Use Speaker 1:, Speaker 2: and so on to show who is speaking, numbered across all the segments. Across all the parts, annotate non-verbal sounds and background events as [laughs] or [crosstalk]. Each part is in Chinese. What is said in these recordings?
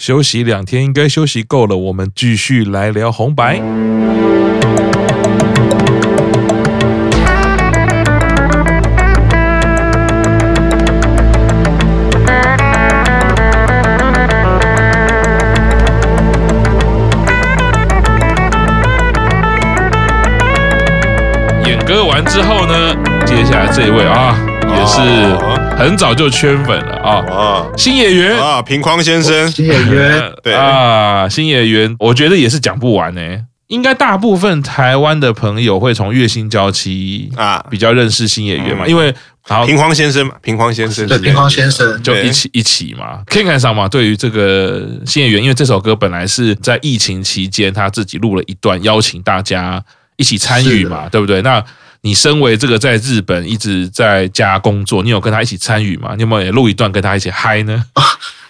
Speaker 1: 休息两天应该休息够了，我们继续来聊红白。演歌完之后呢，接下来这一位啊，是。很早就圈粉了啊！啊，星野源
Speaker 2: 啊，平匡先生，
Speaker 3: 新演员，[laughs]
Speaker 1: 对。啊，新演员，我觉得也是讲不完呢。应该大部分台湾的朋友会从月薪娇妻啊。比较认识新演员嘛，因为好。
Speaker 2: 平匡先生嘛，平匡先生，
Speaker 3: 对，平匡先生。
Speaker 1: 就一起一起嘛。Ken 上嘛，对于这个新演员，因为这首歌本来是在疫情期间他自己录了一段，邀请大家一起参与嘛，对不对？那你身为这个在日本一直在家工作，你有跟他一起参与吗？你有没有也录一段跟他一起嗨呢？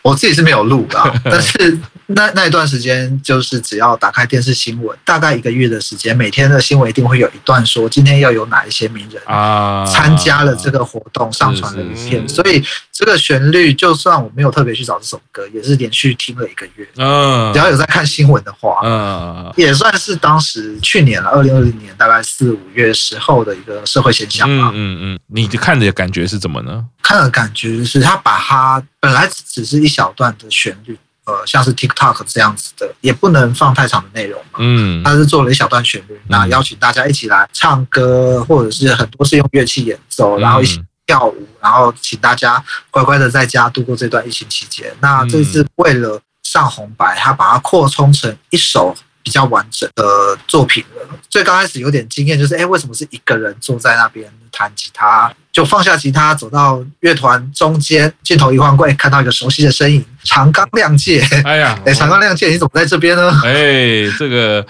Speaker 3: 我自己是没有录的，[laughs] 但是那那一段时间就是只要打开电视新闻，大概一个月的时间，每天的新闻一定会有一段说今天要有哪一些名人啊参加了这个活动，上传了影片，所以这个旋律就算我没有特别去找这首歌，也是连续听了一个月。嗯，只要有在看新闻的话，嗯，也算是当时去年了，二零二零年大概四五月时候的一个社会现象吧。
Speaker 1: 嗯嗯，你看的感觉是怎么呢？
Speaker 3: 看的感觉是他把它本来只是一小段的旋律，呃，像是 TikTok 这样子的，也不能放太长的内容嘛。嗯，他是做了一小段旋律，那邀请大家一起来唱歌，或者是很多是用乐器演奏，然后一起跳舞，然后请大家乖乖的在家度过这段疫情期间。那这次为了上红白，他把它扩充成一首比较完整的作品了。最刚开始有点惊艳，就是哎，为什么是一个人坐在那边弹吉他？就放下吉他，走到乐团中间，镜头一换过，看到一个熟悉的身影，长冈亮介。哎呀，[laughs] 哎，长冈亮介，你怎么在这边呢？
Speaker 1: 哎，这个，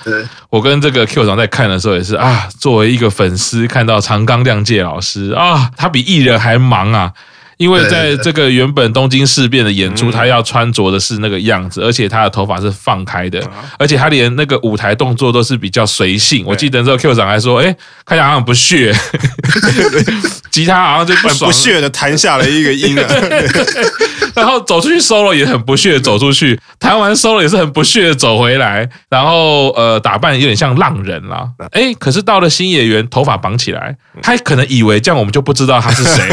Speaker 1: 我跟这个 Q 长在看的时候也是啊，作为一个粉丝，看到长冈亮介老师啊，他比艺人还忙啊。因为在这个原本东京事变的演出，他要穿着的是那个样子，而且他的头发是放开的，而且他连那个舞台动作都是比较随性。我记得之后 Q 长还说：“哎，看起来好像不屑，[laughs] 吉他好像就不
Speaker 2: 不屑的弹下了一个音。[laughs] ”
Speaker 1: 然后走出去 solo 也很不屑的走出去，弹完 solo 也是很不屑的走回来，然后呃打扮有点像浪人啦。哎，可是到了新演员，头发绑起来，他可能以为这样我们就不知道他是谁。[laughs]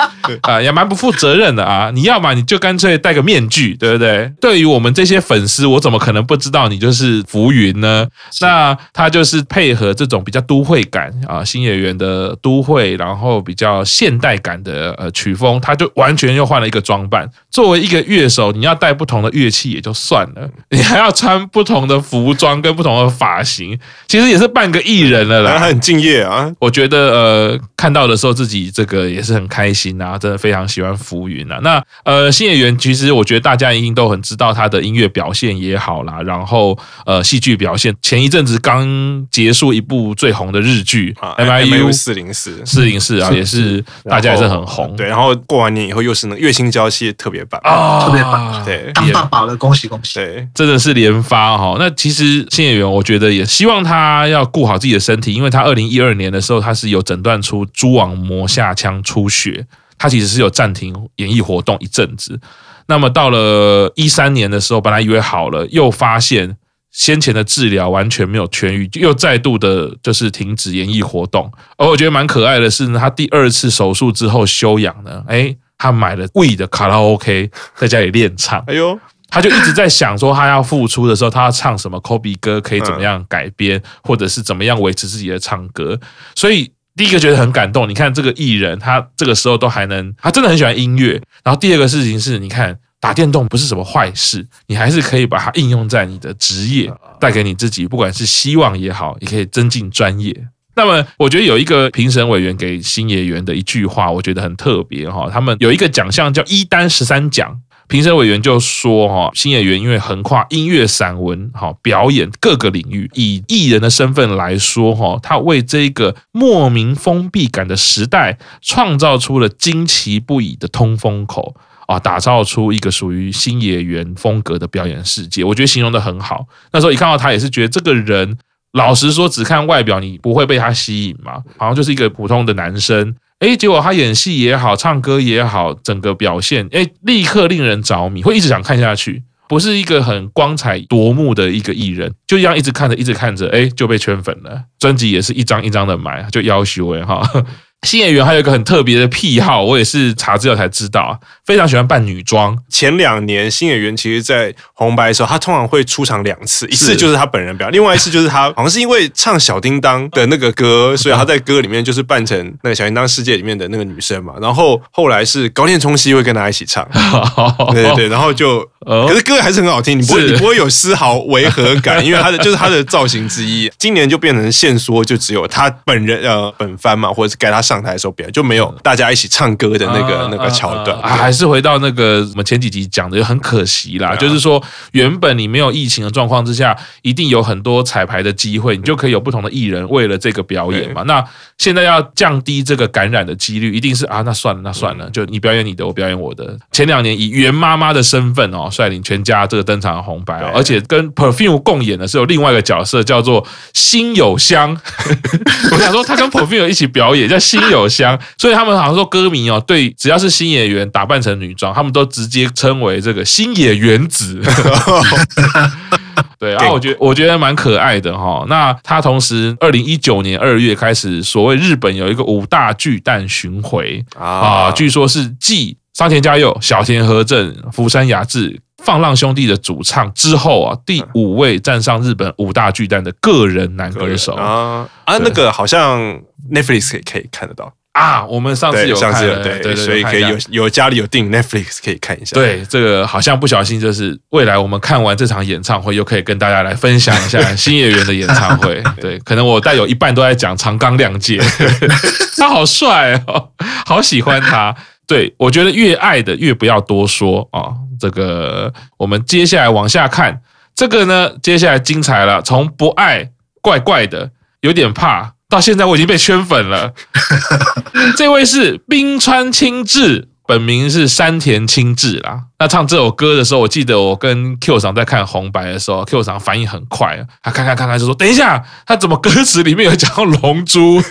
Speaker 1: [laughs] 啊，也蛮不负责任的啊！你要嘛，你就干脆戴个面具，对不对？对于我们这些粉丝，我怎么可能不知道你就是浮云呢？那他就是配合这种比较都会感啊，新演员的都会，然后比较现代感的呃曲风，他就完全又换了一个装扮。作为一个乐手，你要带不同的乐器也就算了，你还要穿不同的服装跟不同的发型，其实也是半个艺人了啦。
Speaker 2: 他很敬业啊，
Speaker 1: 我觉得呃看到的时候自己这个也是很开心啊。真的非常喜欢浮云啊！那呃，新演员其实我觉得大家一定都很知道他的音乐表现也好啦，然后呃，戏剧表现。前一阵子刚结束一部最红的日剧《M I U
Speaker 2: 四零四
Speaker 1: 四零四》啊，也是大家也是很红。
Speaker 2: 对，然后过完年以后又是那个月薪娇妻特别版
Speaker 3: 啊，特别版。对，当爸爸了，恭喜恭喜！
Speaker 1: 对，真的是连发哈。那其实新演员，我觉得也希望他要顾好自己的身体，因为他二零一二年的时候他是有诊断出蛛网膜下腔出血。他其实是有暂停演艺活动一阵子，那么到了一三年的时候，本来以为好了，又发现先前的治疗完全没有痊愈，又再度的就是停止演艺活动。而我觉得蛮可爱的是呢，他第二次手术之后休养呢，哎，他买了 We 的卡拉 OK，在家里练唱。哎呦，他就一直在想说，他要复出的时候，他要唱什么 Kobe 歌，可以怎么样改编，或者是怎么样维持自己的唱歌，所以。第一个觉得很感动，你看这个艺人，他这个时候都还能，他真的很喜欢音乐。然后第二个事情是，你看打电动不是什么坏事，你还是可以把它应用在你的职业，带给你自己，不管是希望也好，也可以增进专业。那么我觉得有一个评审委员给新演员的一句话，我觉得很特别哈。他们有一个奖项叫一丹十三奖。评审委员就说：“哈，星野源因为横跨音乐、散文、哈表演各个领域，以艺人的身份来说，哈，他为这个莫名封闭感的时代创造出了惊奇不已的通风口啊，打造出一个属于星野源风格的表演世界。我觉得形容的很好。那时候一看到他，也是觉得这个人，老实说，只看外表，你不会被他吸引嘛，好像就是一个普通的男生。”哎，结果他演戏也好，唱歌也好，整个表现，哎，立刻令人着迷，会一直想看下去。不是一个很光彩夺目的一个艺人，就这样一直看着，一直看着，哎，就被圈粉了。专辑也是一张一张的买，就要求哎哈。[laughs] 新演员还有一个很特别的癖好，我也是查资料才知道啊，非常喜欢扮女装。
Speaker 2: 前两年新演员其实，在红白的时候，他通常会出场两次，一次就是他本人表演，另外一次就是他好像是因为唱小叮当的那个歌，所以他在歌里面就是扮成那个小叮当世界里面的那个女生嘛。然后后来是高田充希会跟他一起唱，对对对，然后就。可是歌还是很好听，你不会你不会有丝毫违和感，因为他的就是他的造型之一。今年就变成现说，就只有他本人呃本番嘛，或者是该他上台的时候表演，就没有大家一起唱歌的那个那个桥段。
Speaker 1: 还是回到那个我们前几集讲的，就很可惜啦。就是说，原本你没有疫情的状况之下，一定有很多彩排的机会，你就可以有不同的艺人为了这个表演嘛。那现在要降低这个感染的几率，一定是啊，那算了，那算了，就你表演你的，我表演我的。前两年以袁妈妈的身份哦。率领全家这个登场的红白哦，而且跟 Perfume 共演的是有另外一个角色叫做辛有香。[laughs] 我想说他跟 Perfume 一起表演叫辛有香，所以他们好像说歌迷哦，对，只要是新演员打扮成女装，他们都直接称为这个星野原子。对，然后我觉得我觉得蛮可爱的哈。那他同时二零一九年二月开始，所谓日本有一个五大巨蛋巡回啊，据说是继桑田佳佑、小田和正、福山雅治。放浪兄弟的主唱之后啊，第五位站上日本五大巨蛋的个人男歌手
Speaker 2: 啊啊，那个好像 Netflix 可以可以看得到
Speaker 1: 啊。我们上次有看，对
Speaker 2: 对对，所以可以有有家里有订 Netflix 可以看一下。
Speaker 1: 对，这个好像不小心就是未来我们看完这场演唱会，又可以跟大家来分享一下 [laughs] 新演员的演唱会。[laughs] 对，可能我带有一半都在讲长冈亮介，[laughs] 他好帅哦，好喜欢他。对，我觉得越爱的越不要多说啊。这个我们接下来往下看，这个呢，接下来精彩了。从不爱怪怪的，有点怕，到现在我已经被圈粉了。[laughs] 这位是冰川清志。本名是山田清志啦。那唱这首歌的时候，我记得我跟 Q 桑在看红白的时候，Q 桑反应很快，他看看看看就说：“等一下，他怎么歌词里面有讲到龙珠？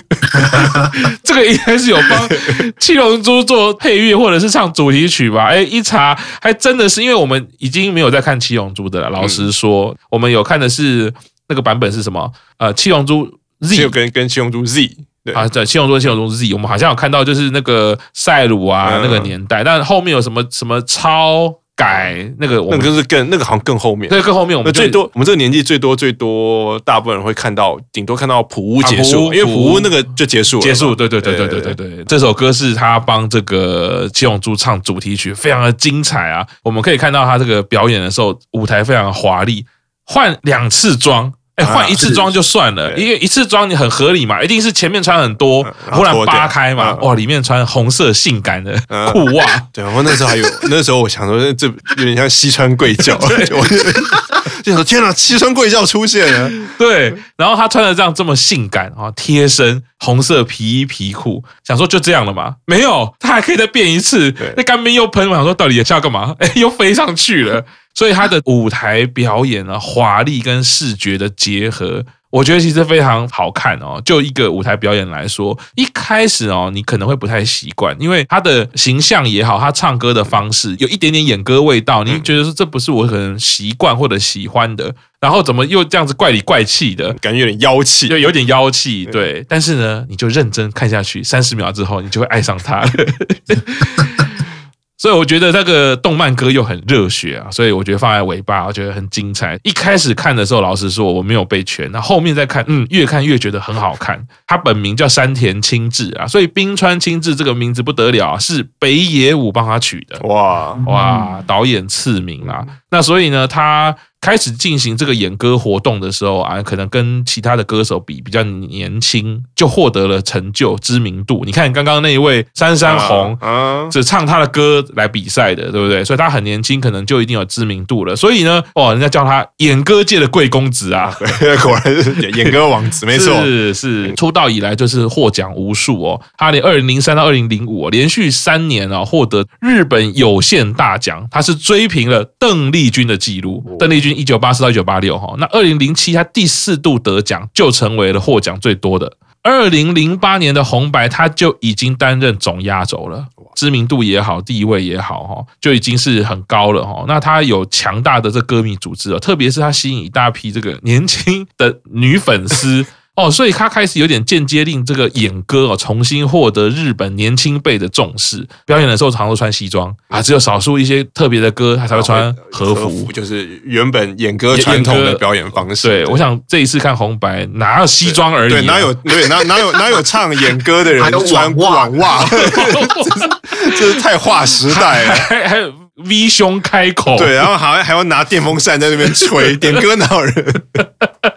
Speaker 1: [laughs] 这个应该是有帮 [laughs] 七龙珠做配乐，或者是唱主题曲吧？”哎，一查还真的是，因为我们已经没有在看七龙珠的了。老实说，我们有看的是那个版本是什么？呃，七龙珠 Z
Speaker 2: 跟跟七龙珠 Z。对
Speaker 1: 啊，在七龙珠七龙珠 Z，我们好像有看到就是那个赛鲁啊那个年代，但后面有什么什么超改那个，我们
Speaker 2: 那个是更那个好像更后面，
Speaker 1: 对，更后面我们
Speaker 2: 最多我们这个年纪最多最多大部分人会看到，顶多看到普乌结束，因为普乌那个就结束了，
Speaker 1: 结束，对对对对对对对，这首歌是他帮这个七龙珠唱主题曲，非常的精彩啊！我们可以看到他这个表演的时候，舞台非常的华丽，换两次装。哎，换一次装就算了，因为一次装你很合理嘛，一定是前面穿很多，忽然扒开嘛，哇，里面穿红色性感的裤袜。
Speaker 2: 对，我那时候还有，[laughs] 那时候我想说，这有点像西川贵教，[laughs] 我 [laughs] 就说天哪，西川贵教出现了。
Speaker 1: 对，然后他穿的这样这么性感啊，贴身红色皮衣皮裤，想说就这样了吗？没有，他还可以再变一次，那干冰又喷，我想说到底要干嘛？哎，又飞上去了。所以他的舞台表演啊，华丽跟视觉的结合，我觉得其实非常好看哦。就一个舞台表演来说，一开始哦，你可能会不太习惯，因为他的形象也好，他唱歌的方式有一点点演歌味道，你觉得说这不是我可能习惯或者喜欢的，然后怎么又这样子怪里怪气的，
Speaker 2: 感觉有点妖气，
Speaker 1: 对，有点妖气，对。但是呢，你就认真看下去，三十秒之后，你就会爱上他。[laughs] 所以我觉得那个动漫歌又很热血啊，所以我觉得放在尾巴，我觉得很精彩。一开始看的时候，老实说我没有被圈，那后面再看，嗯，越看越觉得很好看。他本名叫山田清志啊，所以冰川清志这个名字不得了啊，是北野武帮他取的。哇哇，导演赐名啊。那所以呢，他。开始进行这个演歌活动的时候啊，可能跟其他的歌手比比较年轻，就获得了成就知名度。你看刚刚那一位杉山红，只唱他的歌来比赛的，对不对？所以他很年轻，可能就一定有知名度了。所以呢，哦，人家叫他演歌界的贵公子啊，[laughs]
Speaker 2: 果然是演歌王子，没错，
Speaker 1: 是是。出道以来就是获奖无数哦，他连二零零三到二零零五连续三年啊获得日本有线大奖，他是追平了邓丽君的记录，邓丽君。一九八四到一九八六哈，那二零零七他第四度得奖，就成为了获奖最多的。二零零八年的红白，他就已经担任总压轴了，知名度也好，地位也好，哈，就已经是很高了，哈。那他有强大的这歌迷组织哦，特别是他吸引一大批这个年轻的女粉丝。哦，所以他开始有点间接令这个演歌哦，重新获得日本年轻辈的重视。表演的时候常常都穿西装啊，只有少数一些特别的歌他才会穿和服，和服
Speaker 2: 就是原本演歌传统的表演方式。
Speaker 1: 对，我想这一次看红白哪有西装而已，啊，
Speaker 2: 对，哪有对哪哪有 [laughs] 哪有唱演歌的人穿网袜，[laughs] 这是太划时代了，[laughs]
Speaker 1: 还还有 V 胸开口，
Speaker 2: 对，然后还还要拿电风扇在那边吹，点歌哪有人？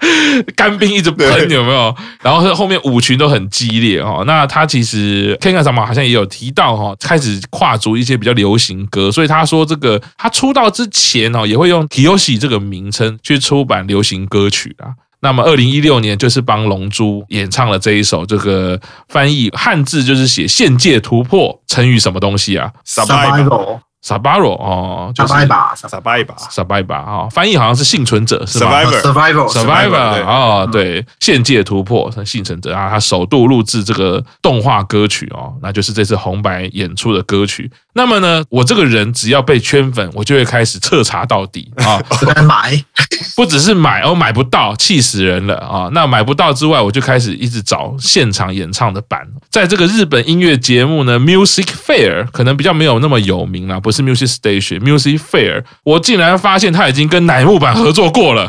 Speaker 2: [laughs]
Speaker 1: 干冰一直喷有没有？然后后面舞群都很激烈哦。那他其实 Ken 桑马好像也有提到哈，开始跨足一些比较流行歌，所以他说这个他出道之前哦，也会用 Kiyoshi 这个名称去出版流行歌曲啊。那么二零一六年就是帮龙珠演唱了这一首，这个翻译汉字就是写限界突破，成语什么东西啊
Speaker 3: ？Survival
Speaker 1: 萨巴罗哦，就是萨
Speaker 2: 巴萨巴伊巴，
Speaker 1: 萨巴伊巴啊，翻译好像是幸存者是吧
Speaker 3: ？Survivor，Survivor
Speaker 1: 哦，对，现界突破，幸存者啊，他首度录制这个动画歌曲哦，那就是这次红白演出的歌曲。那么呢，我这个人只要被圈粉，我就会开始彻查到底 [laughs] 啊，
Speaker 3: 买，
Speaker 1: 不只是买，哦，买不到，气死人了啊！那买不到之外，我就开始一直找现场演唱的版。在这个日本音乐节目呢，Music Fair 可能比较没有那么有名啦，不是 Music Station，Music Fair，我竟然发现他已经跟乃木坂合作过了。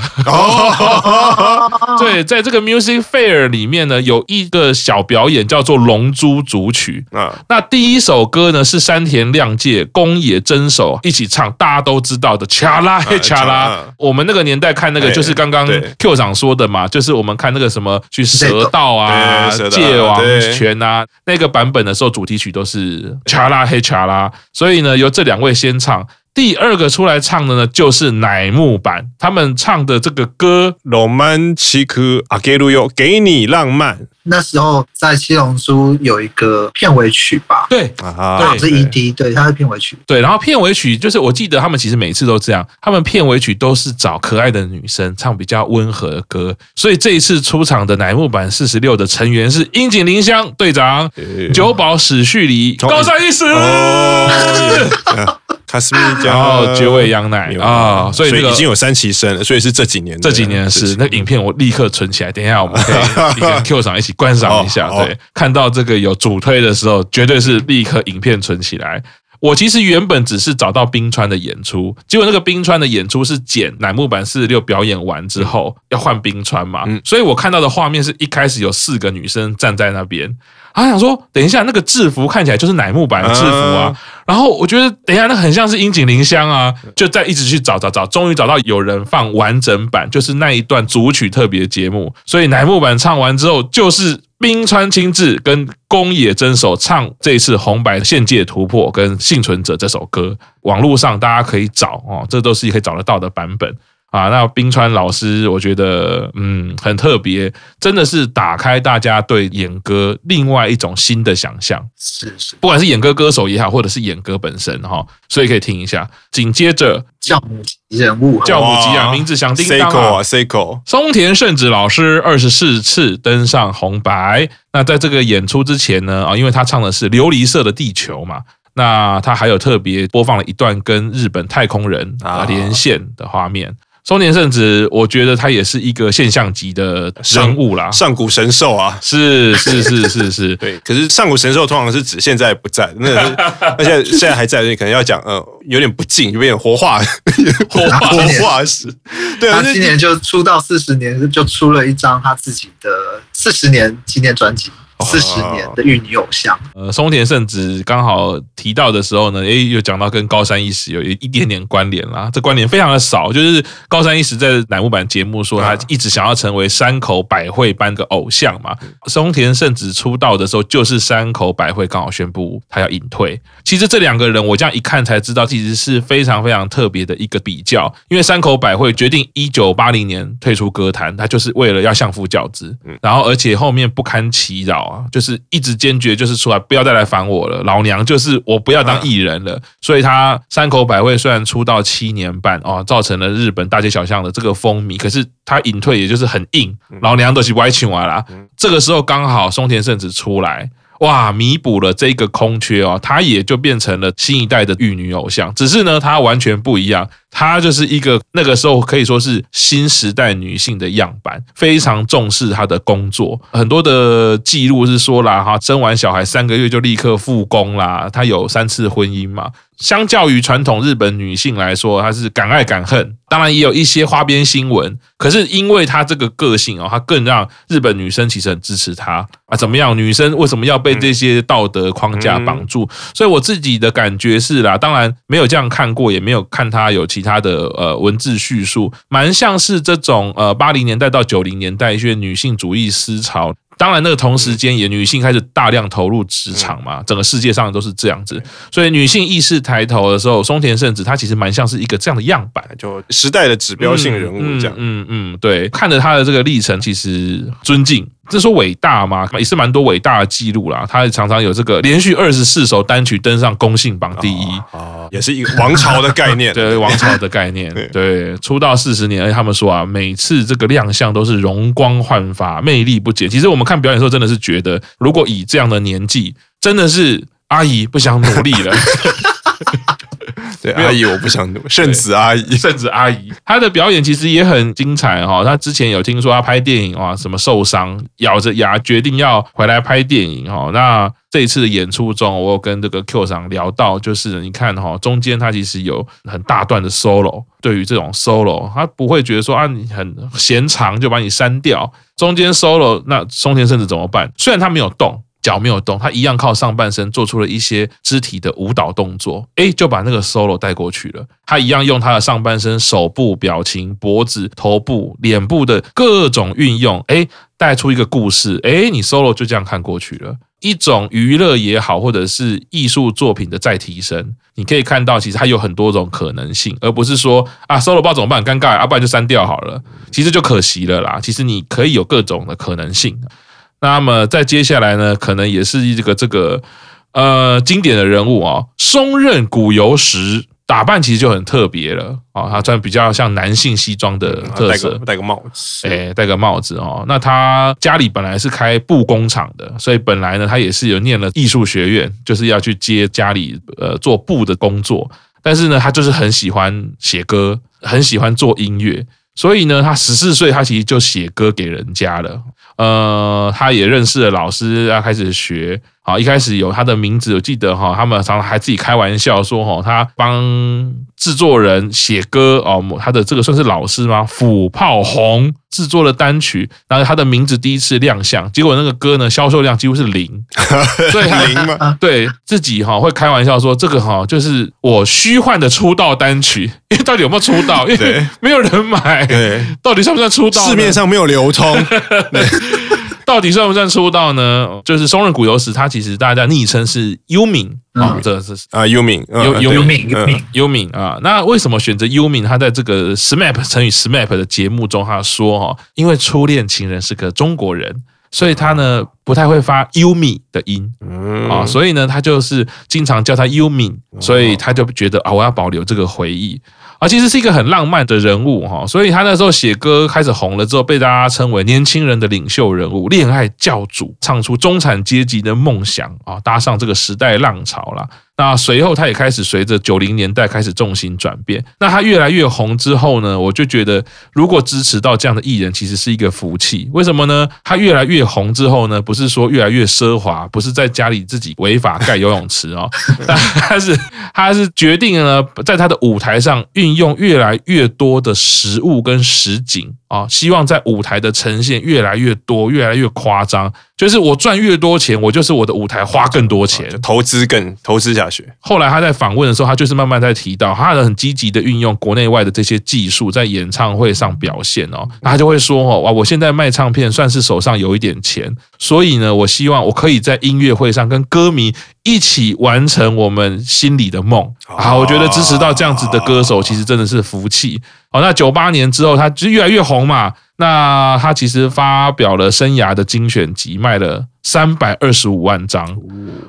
Speaker 1: [laughs] 对，在这个 Music Fair 里面呢，有一个小表演叫做《龙珠》组曲啊。那第一首歌呢是山田亮介、宫野真守一起唱，大家都知道的《恰拉嘿恰拉》。我们那个年代看那个就是刚刚 Q 长说的嘛，就是我们看那个什么去蛇道啊、界王拳啊那个版本的时候，主题曲都是《恰拉嘿恰拉》。所以呢，由这两位先唱。第二个出来唱的呢，就是乃木坂，他们唱的这个歌《
Speaker 2: Romantic Ageru 给你浪漫。
Speaker 3: 那时候在七龙珠有一个片尾曲吧？
Speaker 1: 对，
Speaker 3: 啊，是 ED，对，它是片尾曲。
Speaker 1: 对，然后片尾曲就是我记得他们其实每次都这样，他们片尾曲都是找可爱的女生唱比较温和的歌。所以这一次出场的乃木坂四十六的成员是樱井玲香队长、久保史绪里、高山一实。[laughs]
Speaker 2: 卡斯米加，
Speaker 1: 然后绝味羊奶啊，所以这个
Speaker 2: 已经有三期生了，所以是这几年
Speaker 1: 这几年的事那影片，我立刻存起来，等一下我们可以 [laughs] 跟 Q 厂一起观赏一下。对，看到这个有主推的时候，绝对是立刻影片存起来。我其实原本只是找到冰川的演出，结果那个冰川的演出是剪乃木坂四十六表演完之后要换冰川嘛，所以我看到的画面是一开始有四个女生站在那边。他想说，等一下那个制服看起来就是乃木坂的制服啊，然后我觉得等一下那很像是樱井绫香啊，就在一直去找找找，终于找到有人放完整版，就是那一段组曲特别节目，所以乃木坂唱完之后，就是冰川清志跟宫野真守唱这次红白限界突破跟幸存者这首歌，网络上大家可以找哦，这都是可以找得到的版本。啊，那冰川老师，我觉得嗯很特别，真的是打开大家对演歌另外一种新的想象。
Speaker 3: 是是，
Speaker 1: 不管是演歌歌手也好，或者是演歌本身哈，所以可以听一下。紧接着
Speaker 3: 教母级人物，
Speaker 1: 教母级啊，名字响叮当啊
Speaker 2: ，Seiko，
Speaker 1: 松田圣子老师二十四次登上红白。那在这个演出之前呢，啊，因为他唱的是琉璃色的地球嘛，那他还有特别播放了一段跟日本太空人啊连线的画面。松田圣子，我觉得他也是一个现象级的人物啦，
Speaker 2: 上古神兽啊，
Speaker 1: 是是是是是，[laughs]
Speaker 2: 对。可是上古神兽通常是指现在不在，那那现在现在还在，你可能要讲，呃，有点不敬，有点活化，活化活化石。对，
Speaker 3: 他今年就出道四十年，就出了一张他自己的四十年纪念专辑。四十年的玉女偶像，
Speaker 1: 呃，松田圣子刚好提到的时候呢，诶，又讲到跟高山一实有一一点点关联啦。这关联非常的少，就是高山一实在乃木坂节目说他一直想要成为山口百惠般的偶像嘛。松田圣子出道的时候，就是山口百惠刚好宣布他要隐退。其实这两个人，我这样一看才知道，其实是非常非常特别的一个比较。因为山口百惠决定一九八零年退出歌坛，他就是为了要相夫教子，然后而且后面不堪其扰。啊，就是一直坚决就是出来不要再来烦我了，老娘就是我不要当艺人了。所以他山口百惠虽然出道七年半哦，造成了日本大街小巷的这个风靡，可是他隐退也就是很硬，老娘都是歪曲完了。这个时候刚好松田圣子出来。哇，弥补了这个空缺哦，她也就变成了新一代的玉女偶像。只是呢，她完全不一样，她就是一个那个时候可以说是新时代女性的样板，非常重视她的工作。很多的记录是说啦，哈，生完小孩三个月就立刻复工啦。她有三次婚姻嘛。相较于传统日本女性来说，她是敢爱敢恨，当然也有一些花边新闻。可是因为她这个个性哦，她更让日本女生其实很支持她啊。怎么样？女生为什么要被这些道德框架绑住？所以我自己的感觉是啦，当然没有这样看过，也没有看她有其他的呃文字叙述，蛮像是这种呃八零年代到九零年代一些女性主义思潮。当然，那个同时间也女性开始大量投入职场嘛，整个世界上都是这样子，所以女性意识抬头的时候，松田圣子她其实蛮像是一个这样的样板，
Speaker 2: 就时代的指标性人物这样。嗯
Speaker 1: 嗯，嗯，对，看着她的这个历程，其实尊敬。这说伟大吗？也是蛮多伟大的记录啦。他常常有这个连续二十四首单曲登上公信榜第一，
Speaker 2: 哦，也是一个王朝的概念。[laughs]
Speaker 1: 对，王朝的概念。[laughs] 对，出道四十年，而且他们说啊，每次这个亮相都是容光焕发，魅力不减。其实我们看表演的时候，真的是觉得，如果以这样的年纪，真的是阿姨不想努力了。[laughs] [laughs]
Speaker 2: 对，阿姨，我不想努。圣子阿姨，
Speaker 1: 圣子阿姨，她的表演其实也很精彩哈。她之前有听说她拍电影啊，什么受伤，咬着牙决定要回来拍电影哈。那这一次的演出中，我有跟这个 Q 桑聊到，就是你看哈，中间他其实有很大段的 solo，对于这种 solo，他不会觉得说啊，你很嫌长就把你删掉。中间 solo，那松田圣子怎么办？虽然他没有动。脚没有动，他一样靠上半身做出了一些肢体的舞蹈动作，诶，就把那个 solo 带过去了。他一样用他的上半身、手部、表情、脖子、头部、脸部的各种运用，诶，带出一个故事。诶，你 solo 就这样看过去了，一种娱乐也好，或者是艺术作品的再提升。你可以看到，其实它有很多种可能性，而不是说啊 solo 不知道怎么办，尴尬，要不然就删掉好了。其实就可惜了啦。其实你可以有各种的可能性。那么再接下来呢，可能也是这个这个呃经典的人物啊，松任谷由实打扮其实就很特别了啊，他穿比较像男性西装的特色，
Speaker 2: 戴个帽子，
Speaker 1: 哎，戴个帽子哦。那他家里本来是开布工厂的，所以本来呢他也是有念了艺术学院，就是要去接家里呃做布的工作，但是呢他就是很喜欢写歌，很喜欢做音乐。所以呢，他十四岁，他其实就写歌给人家了。呃，他也认识了老师，要开始学。啊，一开始有他的名字，我记得哈，他们常常还自己开玩笑说哈，他帮制作人写歌哦，他的这个算是老师吗？腐炮红制作了单曲，然后他的名字第一次亮相，结果那个歌呢销售量几乎是零，[laughs] 所以
Speaker 2: 零吗？
Speaker 1: 对自己哈会开玩笑说，这个哈就是我虚幻的出道单曲，因为到底有没有出道？因为没有人买，对，到底算不算出道？
Speaker 2: 市面上没有流通。[laughs] [laughs]
Speaker 1: 到底算不算出道呢？就是松任谷由实，他其实大家昵称是优敏啊，这是
Speaker 2: 啊优敏，
Speaker 1: 优优敏优敏优敏啊。那为什么选择优敏？他在这个 SMAP 成语 SMAP 的节目中，他说哈，因为初恋情人是个中国人，所以他呢不太会发优米的音啊，所以呢他就是经常叫他优敏，所以他就觉得啊，我要保留这个回忆。啊，其实是一个很浪漫的人物哈，所以他那时候写歌开始红了之后，被大家称为年轻人的领袖人物、恋爱教主，唱出中产阶级的梦想啊，搭上这个时代浪潮了。那随后，他也开始随着九零年代开始重心转变。那他越来越红之后呢，我就觉得，如果支持到这样的艺人，其实是一个福气。为什么呢？他越来越红之后呢，不是说越来越奢华，不是在家里自己违法盖游泳池哦，[laughs] 他是他是决定呢在他的舞台上运用越来越多的实物跟实景啊，希望在舞台的呈现越来越多，越来越夸张。就是我赚越多钱，我就是我的舞台花更多钱，
Speaker 2: 投资更投资下去。
Speaker 1: 后来他在访问的时候，他就是慢慢在提到，他很积极的运用国内外的这些技术在演唱会上表现哦。那他就会说哦，哇，我现在卖唱片算是手上有一点钱，所以呢，我希望我可以在音乐会上跟歌迷一起完成我们心里的梦。好，我觉得支持到这样子的歌手，其实真的是福气。好，那九八年之后，他就越来越红嘛。那他其实发表了生涯的精选集，卖了三百二十五万张，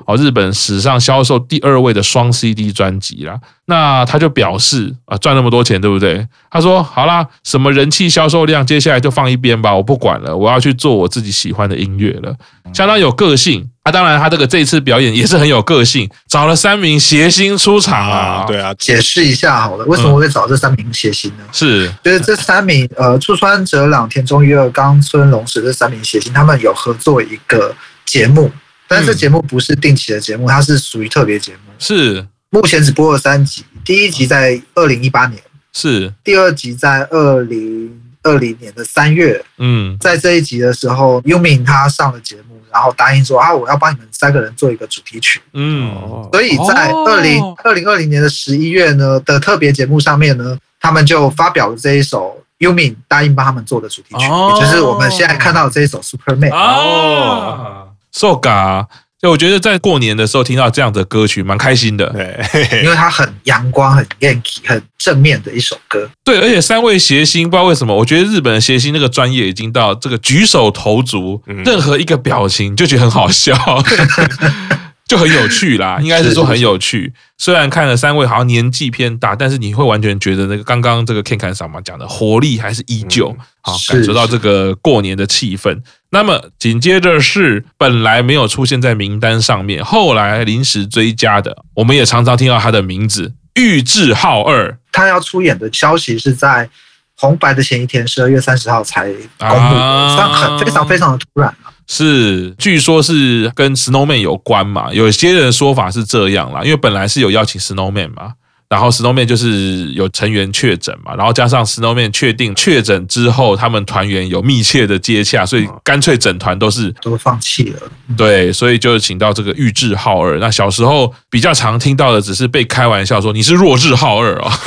Speaker 1: 哦，日本史上销售第二位的双 CD 专辑啦。那他就表示啊，赚那么多钱，对不对？他说好啦，什么人气销售量，接下来就放一边吧，我不管了，我要去做我自己喜欢的音乐了，相当有个性。啊，当然，他这个这次表演也是很有个性，找了三名谐星出场啊。
Speaker 2: 对啊，
Speaker 3: 解释一下好了，为什么会找这三名谐星呢？
Speaker 1: 是，
Speaker 3: 就是这三名呃，出川哲朗、田中裕二、冈村隆史这三名谐星，他们有合作一个节目，但是这节目不是定期的节目，它是属于特别节目。
Speaker 1: 是，
Speaker 3: 目前只播了三集，第一集在二零一八年，
Speaker 1: 是，
Speaker 3: 第二集在二零二零年的三月。嗯，在这一集的时候，Yumin 他上了节目。然后答应说啊，我要帮你们三个人做一个主题曲。嗯，所以在二零二零二零年的十一月呢的特别节目上面呢，他们就发表了这一首 Yumin 答应帮他们做的主题曲，哦、也就是我们现在看到的这一首 Superman。哦
Speaker 1: ，So ga。就我觉得在过年的时候听到这样的歌曲，蛮开心的。对，
Speaker 3: 因为它很阳光、很元气、很正面的一首歌。
Speaker 1: 对，而且三位谐星，不知道为什么，我觉得日本的谐星那个专业已经到这个举手投足，任何一个表情就觉得很好笑。[laughs] [laughs] 就很有趣啦，[laughs] 应该是说很有趣。虽然看了三位好像年纪偏大，但是你会完全觉得那个刚刚这个 Ken 桑马讲的活力还是依旧，好感受到这个过年的气氛。那么紧接着是本来没有出现在名单上面，后来临时追加的，我们也常常听到他的名字玉置浩二。
Speaker 3: 他要出演的消息是在红白的前一天，十二月三十号才公布的，算很非常非常的突然。
Speaker 1: 是，据说是跟 Snowman 有关嘛？有些人说法是这样啦，因为本来是有邀请 Snowman 嘛。然后 Snowman 就是有成员确诊嘛，然后加上 Snowman 确定确诊之后，他们团员有密切的接洽，所以干脆整团都是
Speaker 3: 都放弃了。
Speaker 1: 对，所以就请到这个玉置浩二。那小时候比较常听到的只是被开玩笑说你是弱智浩二啊，[laughs]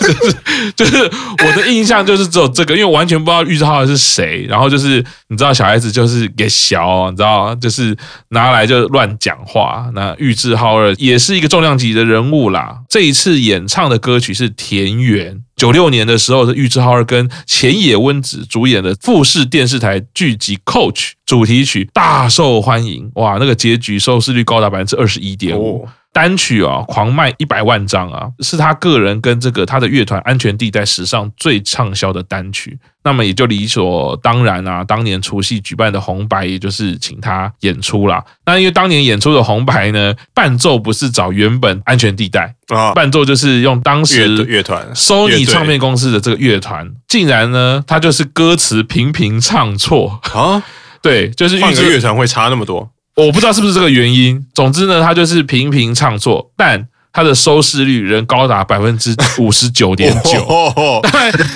Speaker 1: 就是就是我的印象就是只有这个，因为完全不知道玉置浩二是谁。然后就是你知道小孩子就是给小，你知道就是拿来就乱讲话。那玉置浩二也是一个重量级的人物啦，这一。次演唱的歌曲是《田园》。九六年的时候，是玉置浩二跟浅野温子主演的富士电视台剧集《Coach》主题曲大受欢迎，哇，那个结局收视率高达百分之二十一点五。单曲啊，狂卖一百万张啊，是他个人跟这个他的乐团安全地带史上最畅销的单曲。那么也就理所当然啊，当年除夕举办的红白，也就是请他演出啦。那因为当年演出的红白呢，伴奏不是找原本安全地带啊，伴奏就是用当时乐团 Sony 唱片公司的这个乐团，竟然呢，他就是歌词频频唱错啊，[laughs] 对，就是
Speaker 2: 换个乐团会差那么多。
Speaker 1: 我不知道是不是这个原因，总之呢，他就是频频唱错，但他的收视率仍高达百分之五十九点九。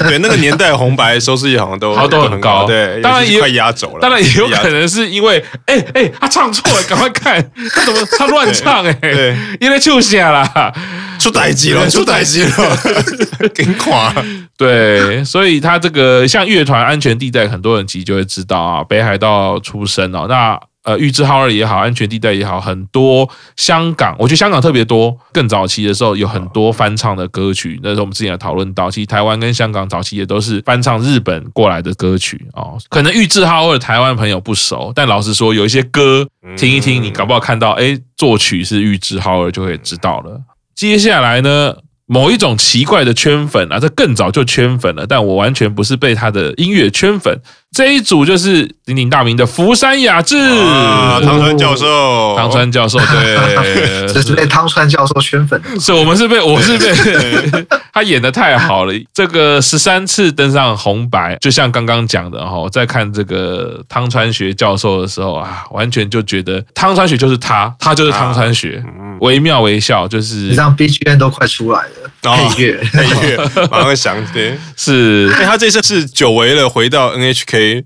Speaker 2: 对，那个年代红白收视率好像都 [laughs]
Speaker 1: 都很高。
Speaker 2: 对，
Speaker 1: 当然也
Speaker 2: 快压轴了。
Speaker 1: 当然也有可能是因为，哎哎，他唱错了，赶快看他怎么他乱唱哎，对，因为就下啦，
Speaker 2: 出代机了，出代机了，给垮。
Speaker 1: 对，所以他这个像乐团安全地带，很多人其实就会知道啊，北海道出身哦，那。呃，玉置浩二也好，安全地带也好，很多香港，我觉得香港特别多。更早期的时候，有很多翻唱的歌曲。那时候我们之前也讨论到，其实台湾跟香港早期也都是翻唱日本过来的歌曲哦。可能玉置浩二台湾朋友不熟，但老实说，有一些歌听一听，你搞不好看到，哎，作曲是玉置浩二，就会知道了。接下来呢，某一种奇怪的圈粉啊，这更早就圈粉了，但我完全不是被他的音乐圈粉。这一组就是鼎鼎大名的福山雅治，
Speaker 2: 汤川教授，
Speaker 1: 汤川教授，对，[laughs]
Speaker 3: 这是被汤川教授圈粉。的。
Speaker 1: 是，我们是被，我是被 [laughs] 他演的太好了。这个十三次登上红白，就像刚刚讲的哈，在看这个汤川学教授的时候啊，完全就觉得汤川学就是他，他就是汤川学，惟妙惟肖，就是
Speaker 3: 你让 BGM 都快出来了，配乐。
Speaker 2: 配乐，马上想对，[laughs]
Speaker 1: 是，
Speaker 2: 因为他这次是久违了，回到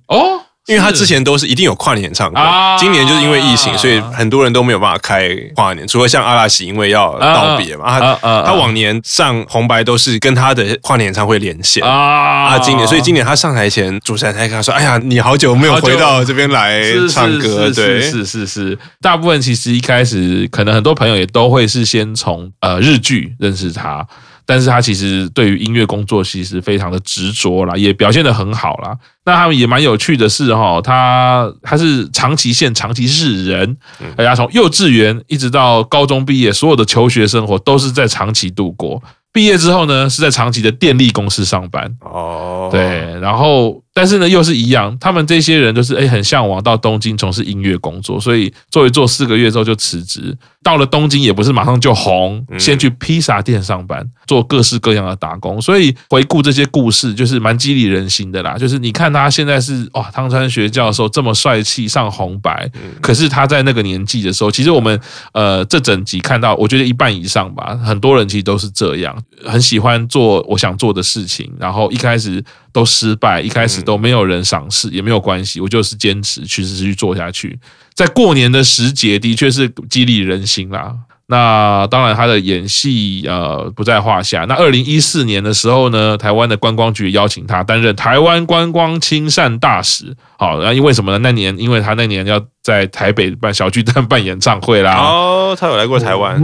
Speaker 2: 哦，因为他之前都是一定有跨年演唱会，今年就是因为疫情，所以很多人都没有办法开跨年，除了像阿拉西，因为要道别嘛。他他往年上红白都是跟他的跨年演唱会连线啊，今年，所以今年他上台前，主持人才跟他说：“哎呀，你好久没有回到这边来唱歌。”对，
Speaker 1: 是是是，大部分其实一开始可能很多朋友也都会是先从呃日剧认识他。但是他其实对于音乐工作其实非常的执着啦，也表现得很好啦。那他们也蛮有趣的是哈，他他是长崎县长崎市人，大家从幼稚园一直到高中毕业，所有的求学生活都是在长崎度过。毕业之后呢，是在长崎的电力公司上班。哦，对，然后。但是呢，又是一样，他们这些人就是哎，很向往到东京从事音乐工作，所以做一做四个月之后就辞职。到了东京也不是马上就红，先去披萨店上班，做各式各样的打工。所以回顾这些故事，就是蛮激励人心的啦。就是你看他现在是哇，汤川学教授这么帅气上红白，可是他在那个年纪的时候，其实我们呃这整集看到，我觉得一半以上吧，很多人其实都是这样，很喜欢做我想做的事情，然后一开始。都失败，一开始都没有人赏识，也没有关系，我就是坚持去持续做下去。在过年的时节，的确是激励人心啦。那当然，他的演戏呃不在话下。那二零一四年的时候呢，台湾的观光局邀请他担任台湾观光亲善大使。好，那因为什么呢？那年因为他那年要在台北办小巨蛋办演唱会啦。
Speaker 2: 哦，他有来过台湾。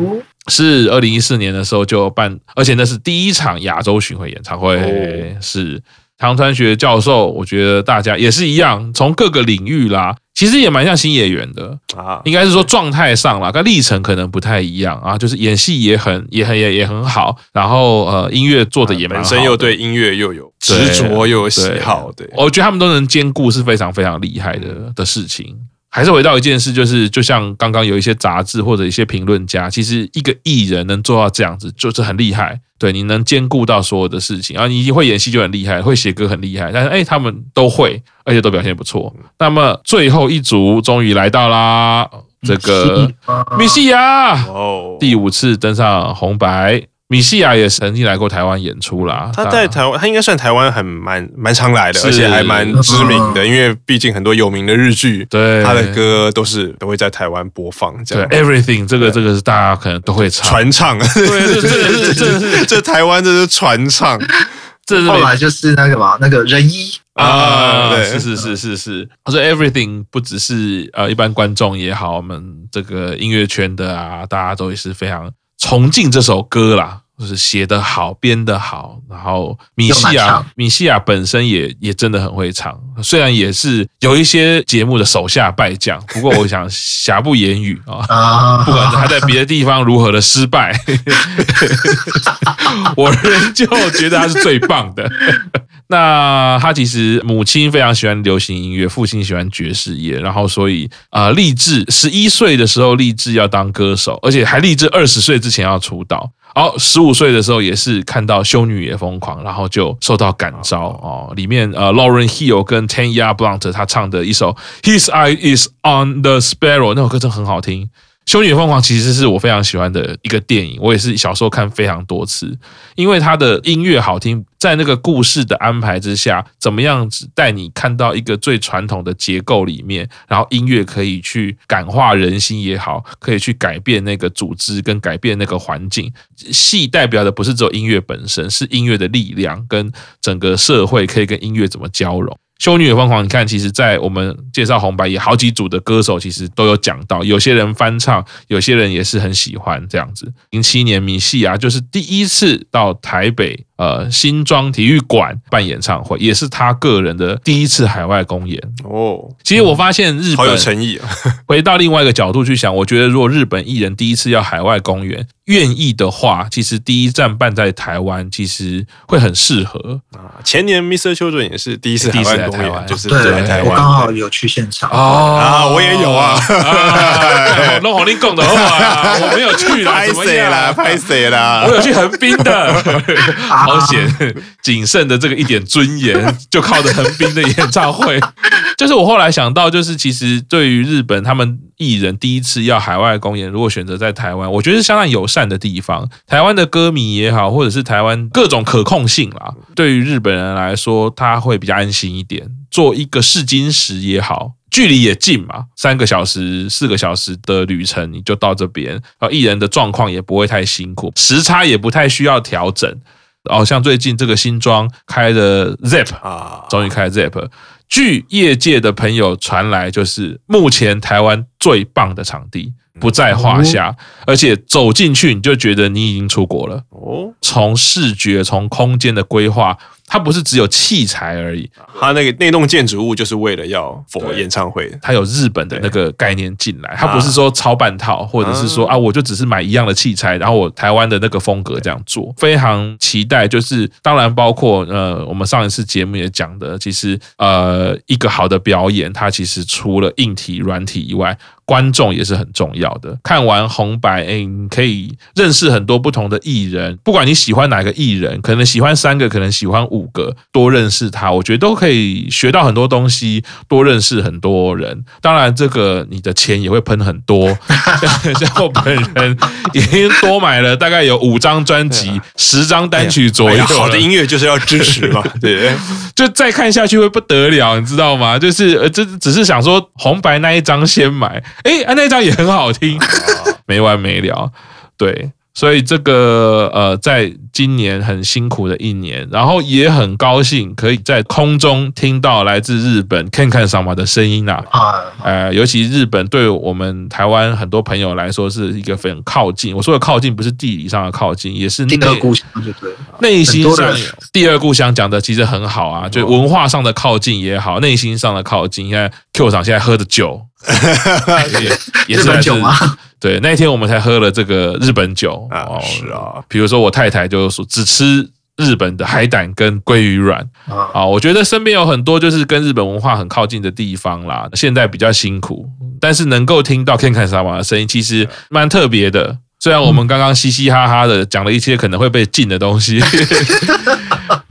Speaker 1: 是二零一四年的时候就办，而且那是第一场亚洲巡回演唱会，是。汤川学教授，我觉得大家也是一样，从各个领域啦，其实也蛮像新演员的啊，应该是说状态上啦，跟历程可能不太一样啊，就是演戏也很、也很、也也很好，然后呃，音乐做的也蛮好，
Speaker 2: 本身又对音乐又有执着又有喜好，对，
Speaker 1: 我觉得他们都能兼顾是非常非常厉害的的事情。还是回到一件事，就是就像刚刚有一些杂志或者一些评论家，其实一个艺人能做到这样子，就是很厉害。对，你能兼顾到所有的事情，然后你会演戏就很厉害，会写歌很厉害。但是哎，他们都会，而且都表现不错。那么最后一组终于来到啦，这个米西亚哦，第五次登上红白。米西亚也曾经来过台湾演出啦。
Speaker 2: 他在台湾，他应该算台湾很蛮蛮常来的，而且还蛮知名的。因为毕竟很多有名的日剧，对他的歌都是都会在台湾播放。这样
Speaker 1: ，Everything 这个这个是大家可能都会唱
Speaker 2: 传唱。对，这这是这 [laughs] 是这台湾这是传唱。
Speaker 3: 这后来就是那个嘛，那个仁一
Speaker 1: 啊，对，是是是是是。他说 Everything 不只是呃一般观众也好，我们这个音乐圈的啊，大家都也是非常。崇敬这首歌啦，就是写得好，编得好，然后米西亚，米西亚本身也也真的很会唱，虽然也是有一些节目的手下败将，不过我想瑕不掩瑜 [laughs] 啊，不管他在别的地方如何的失败，[laughs] 我仍旧觉得他是最棒的。[laughs] 那他其实母亲非常喜欢流行音乐，父亲喜欢爵士乐，然后所以啊，立志十一岁的时候立志要当歌手，而且还立志二十岁之前要出道。好，十五岁的时候也是看到《修女也疯狂》，然后就受到感召哦。里面呃，Lauren Hill 跟 Tanya Blunt 他唱的一首《His Eye Is on the Sparrow》，那首歌真的很好听。《修女疯狂》其实是我非常喜欢的一个电影，我也是小时候看非常多次，因为它的音乐好听，在那个故事的安排之下，怎么样子带你看到一个最传统的结构里面，然后音乐可以去感化人心也好，可以去改变那个组织跟改变那个环境。戏代表的不是只有音乐本身，是音乐的力量跟整个社会可以跟音乐怎么交融。修女也疯狂，你看，其实，在我们介绍红白也好几组的歌手，其实都有讲到，有些人翻唱，有些人也是很喜欢这样子。零七年米西亚就是第一次到台北。呃，新庄体育馆办演唱会，也是他个人的第一次海外公演哦。其实我发现日本
Speaker 2: 好有诚意啊。[laughs]
Speaker 1: 回到另外一个角度去想，我觉得如果日本艺人第一次要海外公演，愿意的话，其实第一站办在台湾，其实会很适合啊。
Speaker 2: 前年 Mr. Children 也是第一次海外公演，就是
Speaker 3: 来台湾，我刚好有去现场啊，
Speaker 2: 我也有啊。
Speaker 1: 弄好你讲的话，我没有去啦，[laughs]
Speaker 2: 拍谁啦？拍谁啦？
Speaker 1: 我有去横滨的。[laughs] 好险，仅剩的这个一点尊严，就靠着横滨的演唱会。就是我后来想到，就是其实对于日本他们艺人第一次要海外公演，如果选择在台湾，我觉得是相当友善的地方。台湾的歌迷也好，或者是台湾各种可控性啦，对于日本人来说，他会比较安心一点。做一个试金石也好，距离也近嘛，三个小时、四个小时的旅程，你就到这边，然后，艺人的状况也不会太辛苦，时差也不太需要调整。哦，像最近这个新装开的 Zip 啊，终于开了 Zip。据业界的朋友传来，就是目前台湾最棒的场地。不在话下，而且走进去你就觉得你已经出国了哦。从视觉、从空间的规划，它不是只有器材而已，
Speaker 2: 它那个那栋建筑物就是为了要 for 演唱会，
Speaker 1: 它有日本的那个概念进来，它不是说抄半套，或者是说啊，我就只是买一样的器材，然后我台湾的那个风格这样做。非常期待，就是当然包括呃，我们上一次节目也讲的，其实呃，一个好的表演，它其实除了硬体、软体以外。观众也是很重要的。看完红白，哎，你可以认识很多不同的艺人。不管你喜欢哪个艺人，可能喜欢三个，可能喜欢五个，多认识他，我觉得都可以学到很多东西，多认识很多人。当然，这个你的钱也会喷很多。[laughs] 像我本人已经多买了大概有五张专辑、[laughs] 十张单曲左右。
Speaker 2: 好的音乐就是要支持嘛，[laughs] 对。
Speaker 1: 就再看下去会不得了，你知道吗？就是呃，这只是想说红白那一张先买。哎，啊，那张也很好听，没完没了，对。所以这个呃，在今年很辛苦的一年，然后也很高兴可以在空中听到来自日本 KENKAN 様的声音啊！呃，尤其日本对我们台湾很多朋友来说是一个非常靠近。我说的靠近不是地理上的靠近，也是
Speaker 3: 第二故乡，就对。
Speaker 1: 内心上第二故乡讲的其实很好啊，就文化上的靠近也好，内心上的靠近。现在 Q 厂现在喝的酒。[laughs]
Speaker 3: 也是日本酒吗？[laughs]
Speaker 1: 对，那一天我们才喝了这个日本酒
Speaker 2: 啊，是啊。
Speaker 1: 比如说我太太就说只吃日本的海胆跟鲑鱼卵啊。我觉得身边有很多就是跟日本文化很靠近的地方啦。现在比较辛苦，但是能够听到 KENKAN 様的声音，其实蛮特别的。虽然我们刚刚嘻嘻哈哈的讲了一些可能会被禁的东西。[laughs]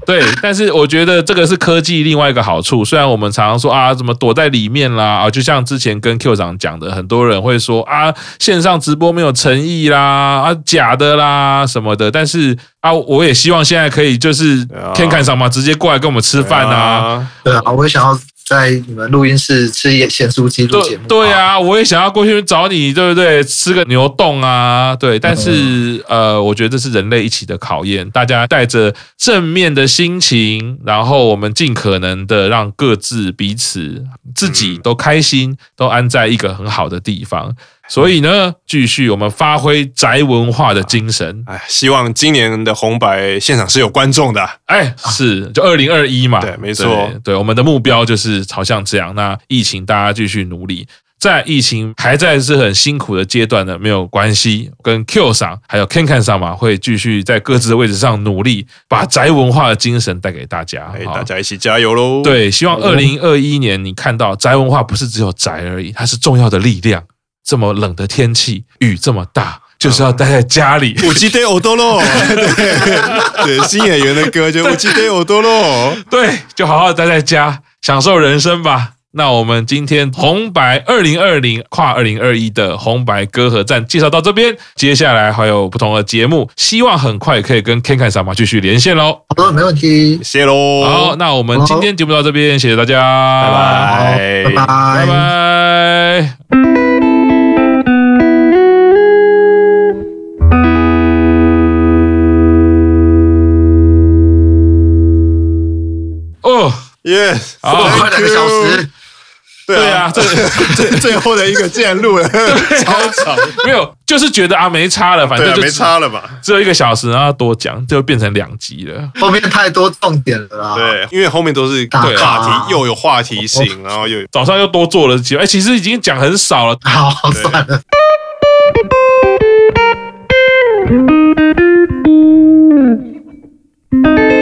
Speaker 1: 对，但是我觉得这个是科技另外一个好处。虽然我们常常说啊，怎么躲在里面啦啊，就像之前跟 Q 长讲的，很多人会说啊，线上直播没有诚意啦，啊，假的啦什么的。但是啊，我也希望现在可以就是 KENKAN 様直接过来跟我们吃饭啊。
Speaker 3: 对啊，我也想要。在你们录音室吃咸酥鸡录节目，
Speaker 1: 对啊，我也想要过去找你，对不对？吃个牛冻啊，对。但是呃，我觉得这是人类一起的考验，大家带着正面的心情，然后我们尽可能的让各自彼此自己都开心，都安在一个很好的地方。所以呢，继续我们发挥宅文化的精神。
Speaker 2: 哎，希望今年的红白现场是有观众的。
Speaker 1: 哎，是，就二零二一嘛。
Speaker 2: 对，没错。
Speaker 1: 对，我们的目标就是朝向这样。那疫情大家继续努力，在疫情还在是很辛苦的阶段呢，没有关系。跟 Q 上还有 Ken Ken 上嘛，会继续在各自的位置上努力，把宅文化的精神带给大家。
Speaker 2: 哎，大家一起加油喽！
Speaker 1: 对，希望二零二一年你看到宅文化不是只有宅而已，它是重要的力量。这么冷的天气，雨这么大，就是要待在家里。
Speaker 2: うちで踊ろう，[laughs] 对，新演员的歌就うちで踊ろう，[laughs]
Speaker 1: 对，就好好待在家，享受人生吧。那我们今天红白二零二零跨二零二一的红白歌合战介绍到这边，接下来还有不同的节目，希望很快可以跟 KENKAN 様继续连线喽。
Speaker 3: 好的，没问题，
Speaker 2: 谢喽。
Speaker 1: 好，那我们今天节目到这边，谢谢大家，
Speaker 2: 拜拜，
Speaker 3: 拜拜，拜拜。
Speaker 2: 哦耶！好，
Speaker 3: 快两个小时。
Speaker 1: 对啊，这
Speaker 2: 最最后的一个竟然录了超长，
Speaker 1: 没有，就是觉得啊没差了，反正就
Speaker 2: 没差了吧，
Speaker 1: 只有一个小时，然后多讲就变成两集了。
Speaker 3: 后面太多重点了啦。
Speaker 2: 对，因为后面都是话题，又有话题性，[laughs] 然后又
Speaker 1: 早上又多做了几，哎，其实已经讲很少了。[laughs]
Speaker 3: 好，算了。[laughs]